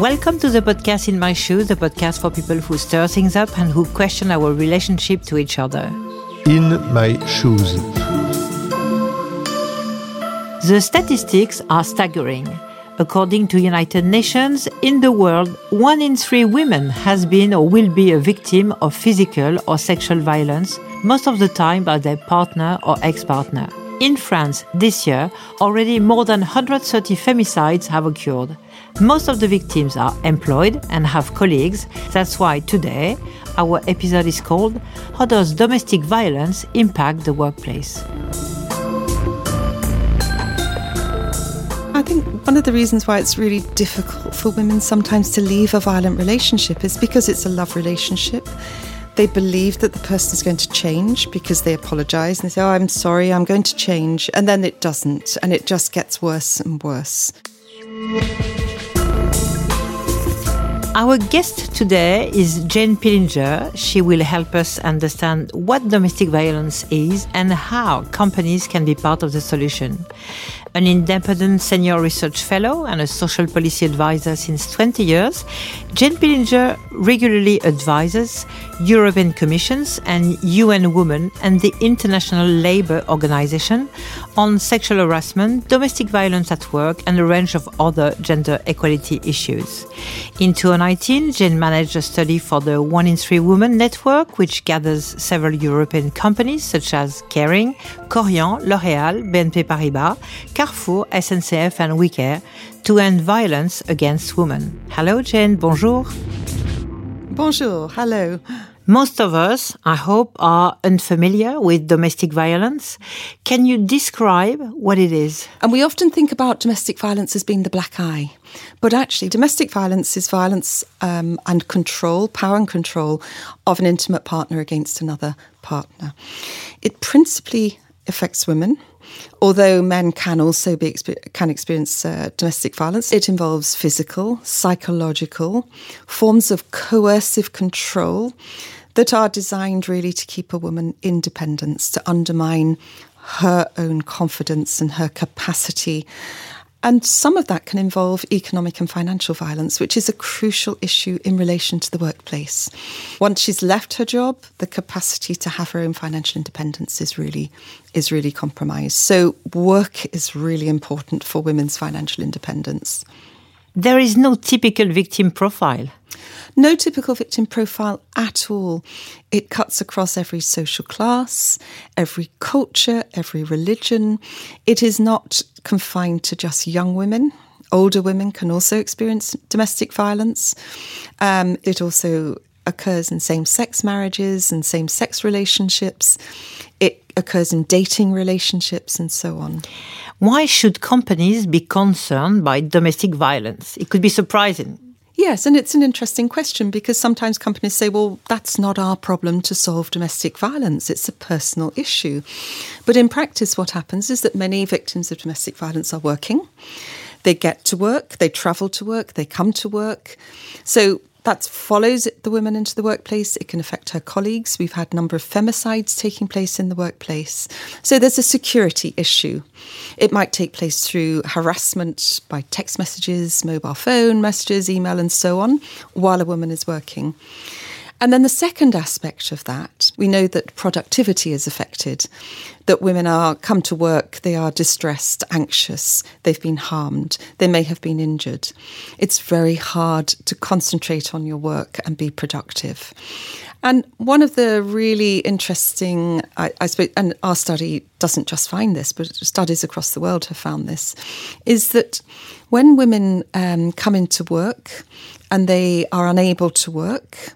Welcome to the podcast In My Shoes, the podcast for people who stir things up and who question our relationship to each other. In My Shoes. The statistics are staggering. According to United Nations, in the world, one in three women has been or will be a victim of physical or sexual violence, most of the time by their partner or ex-partner. In France, this year, already more than 130 femicides have occurred. Most of the victims are employed and have colleagues. That's why today our episode is called How Does Domestic Violence Impact the Workplace? I think one of the reasons why it's really difficult for women sometimes to leave a violent relationship is because it's a love relationship. They believe that the person is going to change because they apologize and they say, Oh, I'm sorry, I'm going to change. And then it doesn't, and it just gets worse and worse. Our guest today is Jane Pillinger. She will help us understand what domestic violence is and how companies can be part of the solution an independent senior research fellow and a social policy advisor since 20 years, Jane Pillinger regularly advises European Commissions and UN Women and the International Labour Organization on sexual harassment, domestic violence at work, and a range of other gender equality issues. In 2019, Jane managed a study for the One in Three Women Network, which gathers several European companies such as Kering, Korian, L'Oréal, BNP Paribas, Carrefour, SNCF, and WeCare to end violence against women. Hello, Jane. Bonjour. Bonjour. Hello. Most of us, I hope, are unfamiliar with domestic violence. Can you describe what it is? And we often think about domestic violence as being the black eye. But actually, domestic violence is violence um, and control, power and control of an intimate partner against another partner. It principally affects women. Although men can also be can experience uh, domestic violence, it involves physical, psychological forms of coercive control that are designed really to keep a woman independence, to undermine her own confidence and her capacity and some of that can involve economic and financial violence, which is a crucial issue in relation to the workplace. Once she's left her job, the capacity to have her own financial independence is really is really compromised. So work is really important for women's financial independence. There is no typical victim profile. No typical victim profile at all. It cuts across every social class, every culture, every religion. It is not confined to just young women. Older women can also experience domestic violence. Um, it also occurs in same sex marriages and same sex relationships. It occurs in dating relationships and so on. Why should companies be concerned by domestic violence? It could be surprising. Yes, and it's an interesting question because sometimes companies say, well, that's not our problem to solve domestic violence, it's a personal issue. But in practice, what happens is that many victims of domestic violence are working. They get to work, they travel to work, they come to work. So that follows the women into the workplace. It can affect her colleagues. We've had a number of femicides taking place in the workplace. So there's a security issue. It might take place through harassment by text messages, mobile phone messages, email, and so on, while a woman is working. And then the second aspect of that, we know that productivity is affected, that women are come to work, they are distressed, anxious, they've been harmed, they may have been injured. It's very hard to concentrate on your work and be productive. And one of the really interesting, I, I suppose, and our study doesn't just find this, but studies across the world have found this, is that when women um, come into work and they are unable to work,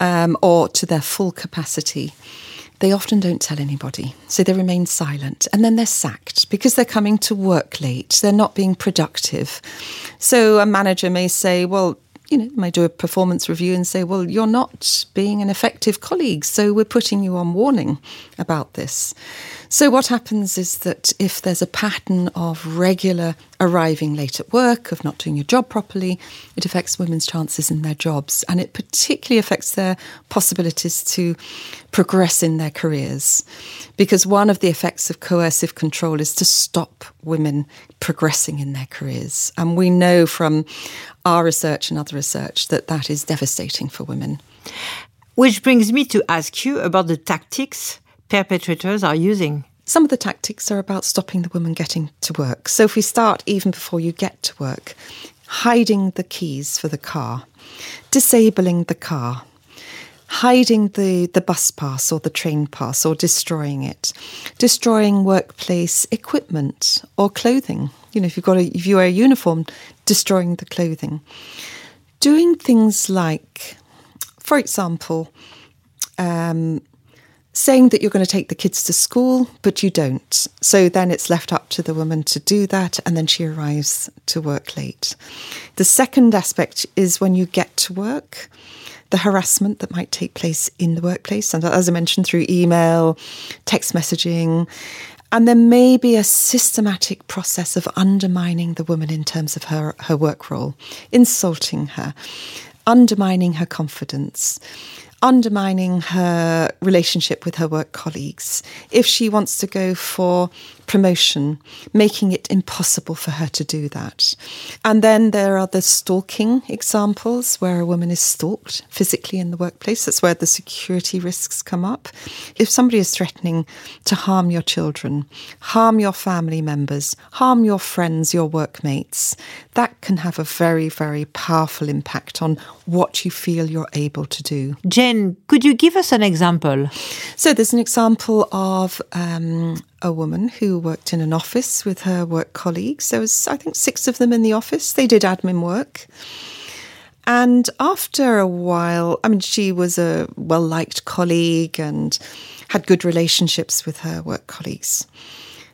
um, or to their full capacity, they often don't tell anybody. So they remain silent and then they're sacked because they're coming to work late. They're not being productive. So a manager may say, well, you know, may do a performance review and say, well, you're not being an effective colleague, so we're putting you on warning about this. So, what happens is that if there's a pattern of regular arriving late at work, of not doing your job properly, it affects women's chances in their jobs. And it particularly affects their possibilities to progress in their careers. Because one of the effects of coercive control is to stop women progressing in their careers. And we know from our research and other research that that is devastating for women. Which brings me to ask you about the tactics perpetrators are using? Some of the tactics are about stopping the woman getting to work. So if we start even before you get to work, hiding the keys for the car, disabling the car, hiding the, the bus pass or the train pass or destroying it, destroying workplace equipment or clothing. You know, if you've got a, if you wear a uniform, destroying the clothing. Doing things like, for example, um, saying that you're going to take the kids to school, but you don't. So then it's left up to the woman to do that, and then she arrives to work late. The second aspect is when you get to work, the harassment that might take place in the workplace, and as I mentioned, through email, text messaging. And there may be a systematic process of undermining the woman in terms of her, her work role, insulting her, undermining her confidence undermining her relationship with her work colleagues. If she wants to go for promotion, making it impossible for her to do that. And then there are the stalking examples where a woman is stalked physically in the workplace. That's where the security risks come up. If somebody is threatening to harm your children, harm your family members, harm your friends, your workmates, that can have a very, very powerful impact on what you feel you're able to do. Jen, could you give us an example? So there's an example of um, a woman who worked in an office with her work colleagues. There was, I think, six of them in the office. They did admin work. And after a while, I mean, she was a well liked colleague and had good relationships with her work colleagues.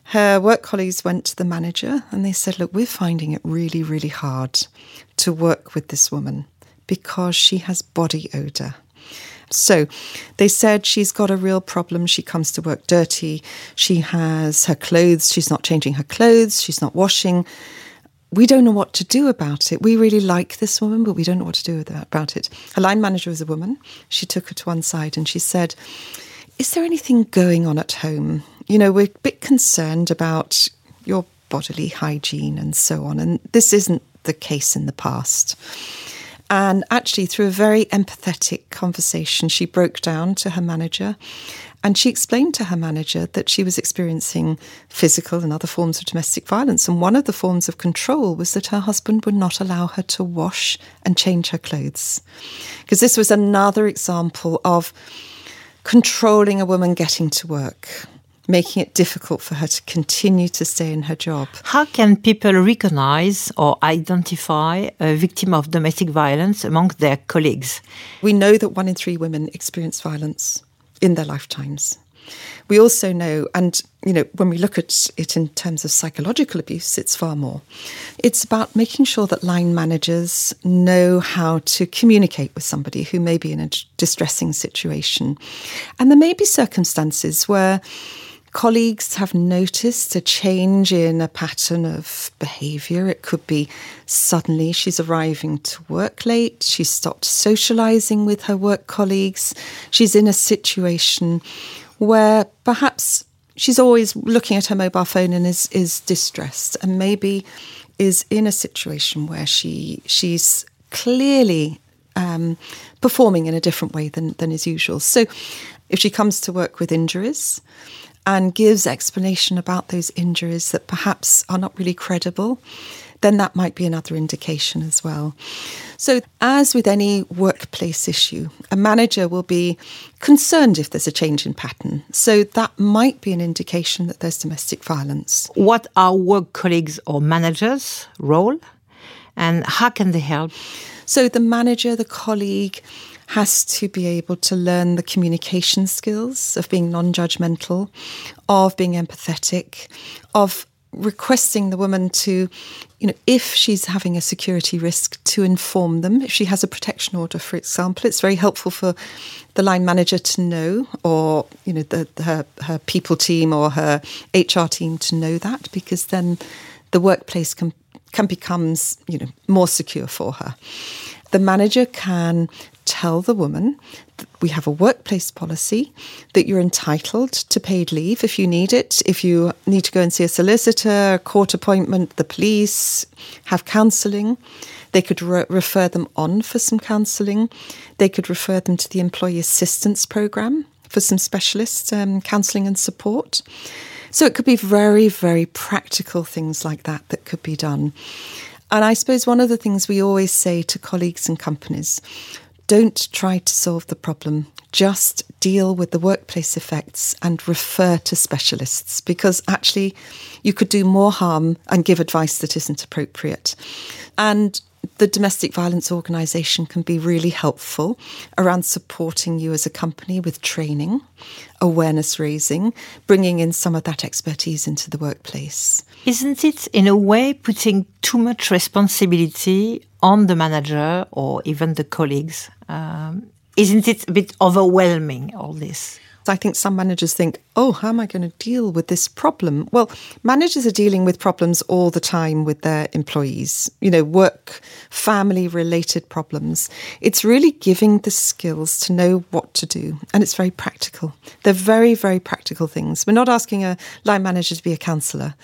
Her work colleagues went to the manager and they said, Look, we're finding it really, really hard to work with this woman because she has body odour. So they said she's got a real problem. She comes to work dirty. She has her clothes. She's not changing her clothes. She's not washing. We don't know what to do about it. We really like this woman, but we don't know what to do about it. Her line manager was a woman. She took her to one side and she said, Is there anything going on at home? You know, we're a bit concerned about your bodily hygiene and so on. And this isn't the case in the past. And actually, through a very empathetic conversation, she broke down to her manager and she explained to her manager that she was experiencing physical and other forms of domestic violence. And one of the forms of control was that her husband would not allow her to wash and change her clothes. Because this was another example of controlling a woman getting to work making it difficult for her to continue to stay in her job. How can people recognize or identify a victim of domestic violence among their colleagues? We know that one in three women experience violence in their lifetimes. We also know, and you know, when we look at it in terms of psychological abuse, it's far more. It's about making sure that line managers know how to communicate with somebody who may be in a distressing situation. And there may be circumstances where colleagues have noticed a change in a pattern of behaviour. It could be suddenly she's arriving to work late, she's stopped socialising with her work colleagues, she's in a situation where perhaps she's always looking at her mobile phone and is, is distressed and maybe is in a situation where she she's clearly um, performing in a different way than, than is usual. So if she comes to work with injuries, and gives explanation about those injuries that perhaps are not really credible, then that might be another indication as well. So, as with any workplace issue, a manager will be concerned if there's a change in pattern. So, that might be an indication that there's domestic violence. What are work colleagues or managers' role, and how can they help? So, the manager, the colleague, has to be able to learn the communication skills of being non judgmental, of being empathetic, of requesting the woman to, you know, if she's having a security risk, to inform them. If she has a protection order, for example, it's very helpful for the line manager to know, or you know, the, her her people team or her HR team to know that, because then the workplace can can becomes you know more secure for her. The manager can tell the woman we have a workplace policy that you're entitled to paid leave if you need it. If you need to go and see a solicitor, a court appointment, the police, have counselling. They could re- refer them on for some counselling. They could refer them to the employee assistance program for some specialist um, counselling and support. So it could be very, very practical things like that that could be done. And I suppose one of the things we always say to colleagues and companies don't try to solve the problem. Just deal with the workplace effects and refer to specialists because actually you could do more harm and give advice that isn't appropriate. And the domestic violence organisation can be really helpful around supporting you as a company with training, awareness raising, bringing in some of that expertise into the workplace. Isn't it, in a way, putting too much responsibility on the manager or even the colleagues? Um, isn't it a bit overwhelming, all this? I think some managers think, oh, how am I going to deal with this problem? Well, managers are dealing with problems all the time with their employees, you know, work, family related problems. It's really giving the skills to know what to do. And it's very practical. They're very, very practical things. We're not asking a line manager to be a counsellor.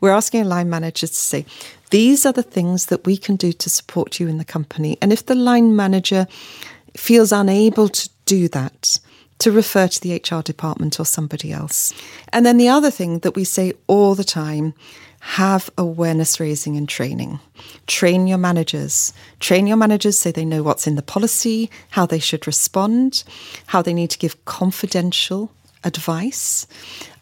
We're asking a line manager to say, these are the things that we can do to support you in the company. And if the line manager feels unable to do that, to refer to the HR department or somebody else. And then the other thing that we say all the time have awareness raising and training. Train your managers. Train your managers so they know what's in the policy, how they should respond, how they need to give confidential advice.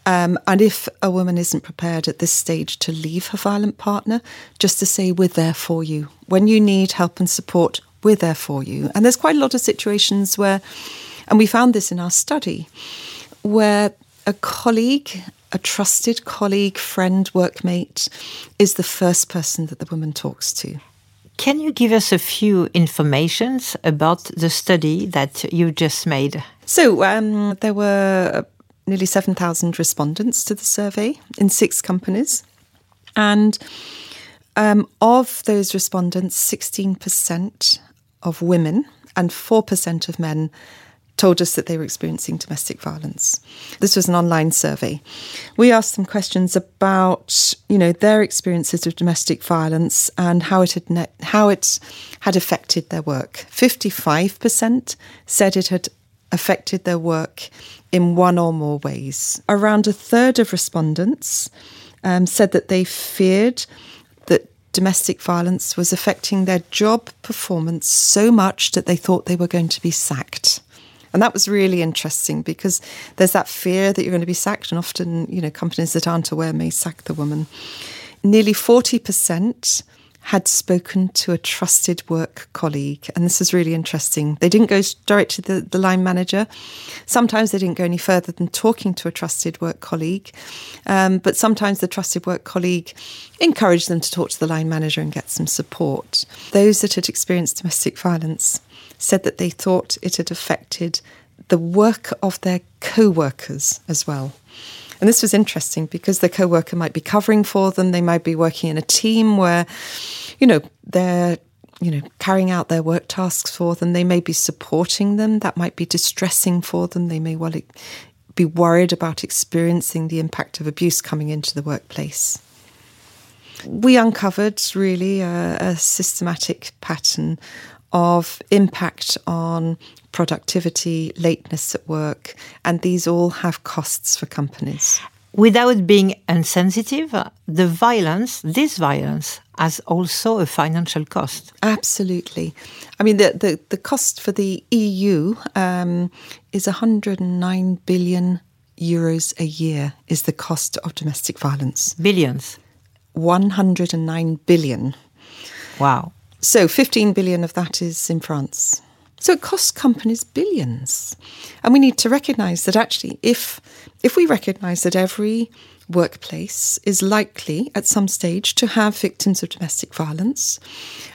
Um, and if a woman isn't prepared at this stage to leave her violent partner, just to say, we're there for you. When you need help and support, we're there for you. And there's quite a lot of situations where and we found this in our study where a colleague, a trusted colleague, friend, workmate, is the first person that the woman talks to. Can you give us a few informations about the study that you just made? So um, there were nearly 7,000 respondents to the survey in six companies. And um, of those respondents, 16% of women and 4% of men told us that they were experiencing domestic violence. This was an online survey. We asked them questions about, you know, their experiences of domestic violence and how it had ne- how it had affected their work. 55% said it had affected their work in one or more ways. Around a third of respondents um, said that they feared that domestic violence was affecting their job performance so much that they thought they were going to be sacked. And that was really interesting because there's that fear that you're going to be sacked, and often, you know, companies that aren't aware may sack the woman. Nearly 40% had spoken to a trusted work colleague. And this is really interesting. They didn't go direct to the, the line manager. Sometimes they didn't go any further than talking to a trusted work colleague. Um, but sometimes the trusted work colleague encouraged them to talk to the line manager and get some support. Those that had experienced domestic violence said that they thought it had affected the work of their co workers as well. And this was interesting because the co worker might be covering for them, they might be working in a team where, you know, they're you know, carrying out their work tasks for them. They may be supporting them. That might be distressing for them. They may well be worried about experiencing the impact of abuse coming into the workplace. We uncovered really a, a systematic pattern of impact on productivity, lateness at work, and these all have costs for companies. Without being insensitive, the violence, this violence, has also a financial cost. Absolutely. I mean, the, the, the cost for the EU um, is 109 billion euros a year, is the cost of domestic violence. Billions? 109 billion. Wow. So 15 billion of that is in France. So it costs companies billions. And we need to recognize that actually if if we recognize that every workplace is likely at some stage to have victims of domestic violence.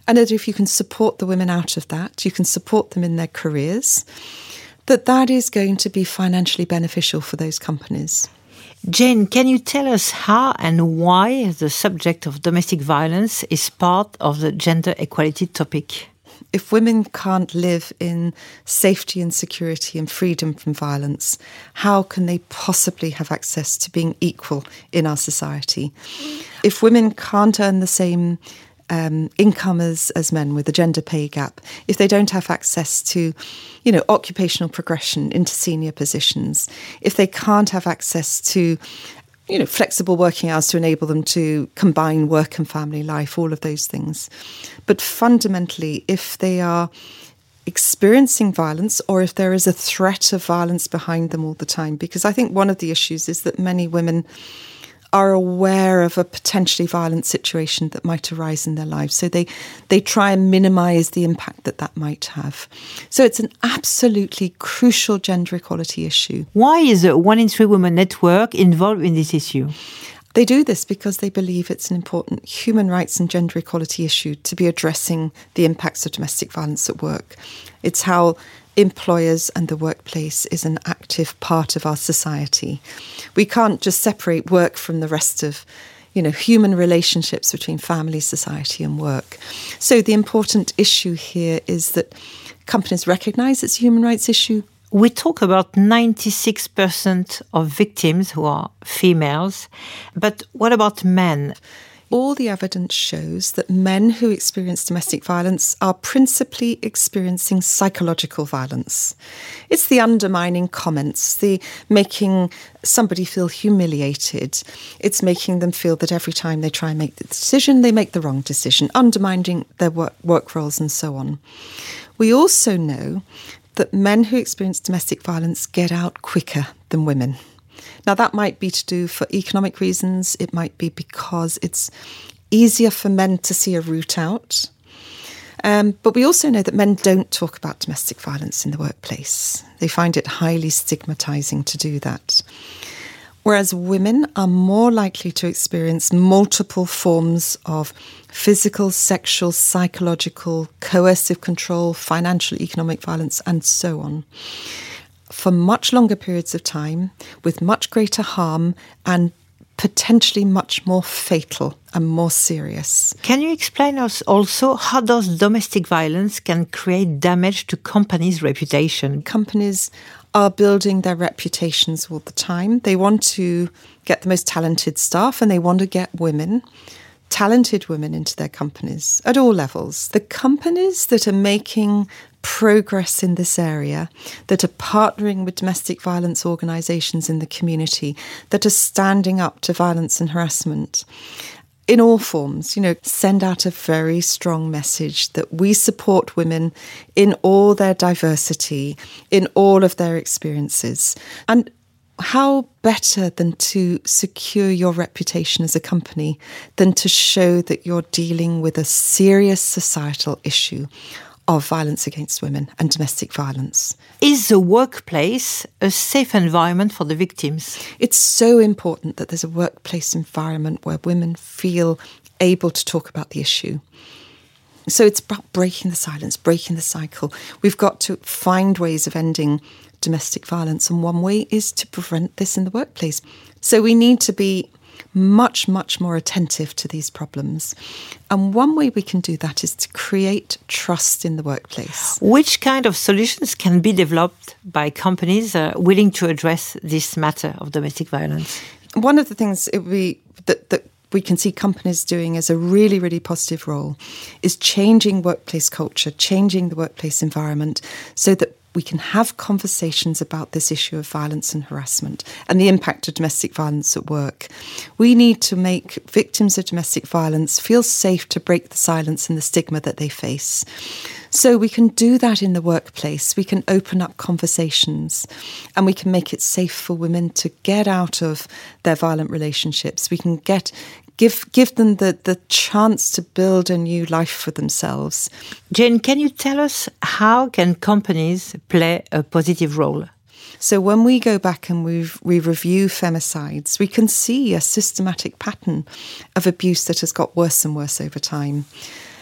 And that if you can support the women out of that, you can support them in their careers, that that is going to be financially beneficial for those companies. Jane, can you tell us how and why the subject of domestic violence is part of the gender equality topic? if women can't live in safety and security and freedom from violence, how can they possibly have access to being equal in our society? If women can't earn the same um, income as, as men with a gender pay gap, if they don't have access to, you know, occupational progression into senior positions, if they can't have access to you know, flexible working hours to enable them to combine work and family life, all of those things. But fundamentally, if they are experiencing violence or if there is a threat of violence behind them all the time, because I think one of the issues is that many women are aware of a potentially violent situation that might arise in their lives. So they, they try and minimize the impact that that might have. So it's an absolutely crucial gender equality issue. Why is the One in Three Women Network involved in this issue? They do this because they believe it's an important human rights and gender equality issue to be addressing the impacts of domestic violence at work. It's how employers and the workplace is an active part of our society. We can't just separate work from the rest of you know human relationships between family society and work so the important issue here is that companies recognize it's a human rights issue we talk about 96% of victims who are females but what about men all the evidence shows that men who experience domestic violence are principally experiencing psychological violence. It's the undermining comments, the making somebody feel humiliated. It's making them feel that every time they try and make the decision, they make the wrong decision, undermining their work, work roles and so on. We also know that men who experience domestic violence get out quicker than women. Now, that might be to do for economic reasons, it might be because it's easier for men to see a route out. Um, but we also know that men don't talk about domestic violence in the workplace. They find it highly stigmatizing to do that. Whereas women are more likely to experience multiple forms of physical, sexual, psychological, coercive control, financial, economic violence, and so on for much longer periods of time with much greater harm and potentially much more fatal and more serious. Can you explain us also how does domestic violence can create damage to companies' reputation? Companies are building their reputations all the time. They want to get the most talented staff and they want to get women talented women into their companies at all levels. The companies that are making progress in this area, that are partnering with domestic violence organisations in the community, that are standing up to violence and harassment in all forms, you know, send out a very strong message that we support women in all their diversity, in all of their experiences. And how better than to secure your reputation as a company than to show that you're dealing with a serious societal issue of violence against women and domestic violence. Is the workplace a safe environment for the victims? It's so important that there's a workplace environment where women feel able to talk about the issue. So it's about breaking the silence, breaking the cycle. We've got to find ways of ending domestic violence, and one way is to prevent this in the workplace. So we need to be much, much more attentive to these problems. And one way we can do that is to create trust in the workplace. Which kind of solutions can be developed by companies uh, willing to address this matter of domestic violence? One of the things be that, that we can see companies doing as a really, really positive role is changing workplace culture, changing the workplace environment so that we can have conversations about this issue of violence and harassment and the impact of domestic violence at work. We need to make victims of domestic violence feel safe to break the silence and the stigma that they face. So we can do that in the workplace. We can open up conversations and we can make it safe for women to get out of their violent relationships. We can get give give them the, the chance to build a new life for themselves. Jane, can you tell us how can companies play a positive role? So when we go back and we we review femicides, we can see a systematic pattern of abuse that has got worse and worse over time.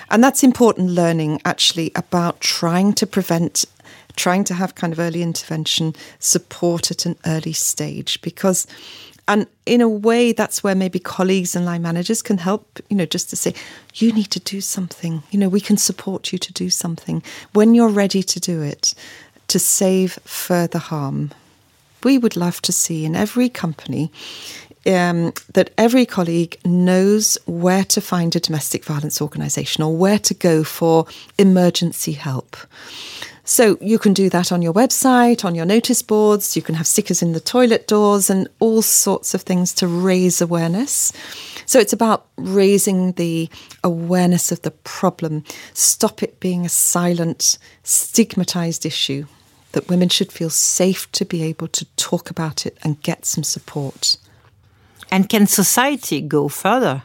And that's important learning actually about trying to prevent trying to have kind of early intervention support at an early stage because and in a way that's where maybe colleagues and line managers can help you know just to say you need to do something you know we can support you to do something when you're ready to do it to save further harm we would love to see in every company um, that every colleague knows where to find a domestic violence organisation or where to go for emergency help. So you can do that on your website, on your notice boards, you can have stickers in the toilet doors, and all sorts of things to raise awareness. So it's about raising the awareness of the problem, stop it being a silent, stigmatized issue. That women should feel safe to be able to talk about it and get some support. And can society go further?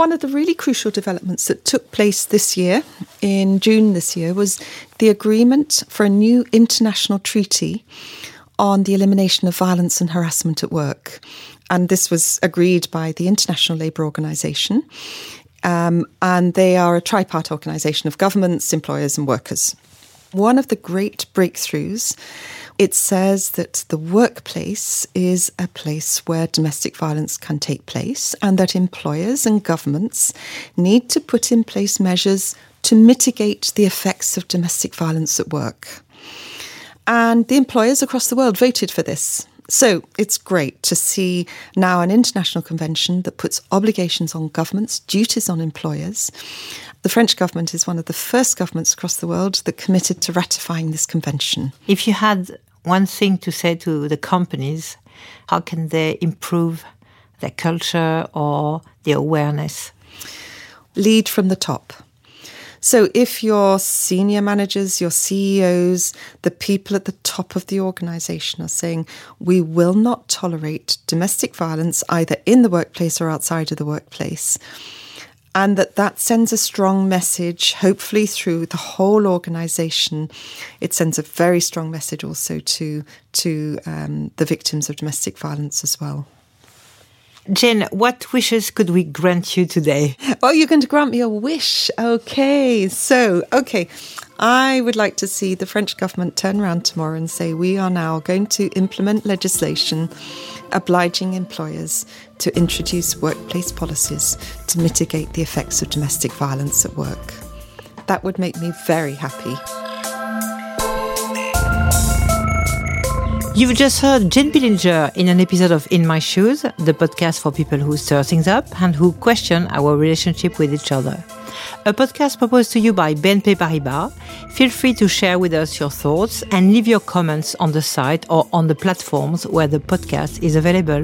One of the really crucial developments that took place this year, in June this year, was the agreement for a new international treaty on the elimination of violence and harassment at work. And this was agreed by the International Labour Organization. Um, and they are a tripart organisation of governments, employers, and workers. One of the great breakthroughs it says that the workplace is a place where domestic violence can take place and that employers and governments need to put in place measures to mitigate the effects of domestic violence at work. And the employers across the world voted for this. So it's great to see now an international convention that puts obligations on governments, duties on employers. The French government is one of the first governments across the world that committed to ratifying this convention. If you had one thing to say to the companies how can they improve their culture or their awareness? Lead from the top. So, if your senior managers, your CEOs, the people at the top of the organization are saying, we will not tolerate domestic violence either in the workplace or outside of the workplace, and that that sends a strong message hopefully through the whole organization. It sends a very strong message also to to um, the victims of domestic violence as well Jane, what wishes could we grant you today? Oh, you're going to grant me a wish. Okay. So, okay. I would like to see the French government turn around tomorrow and say we are now going to implement legislation obliging employers to introduce workplace policies to mitigate the effects of domestic violence at work. That would make me very happy. You've just heard Jane Pillinger in an episode of In My Shoes, the podcast for people who stir things up and who question our relationship with each other. A podcast proposed to you by BNP Paribas. Feel free to share with us your thoughts and leave your comments on the site or on the platforms where the podcast is available.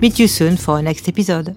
Meet you soon for our next episode.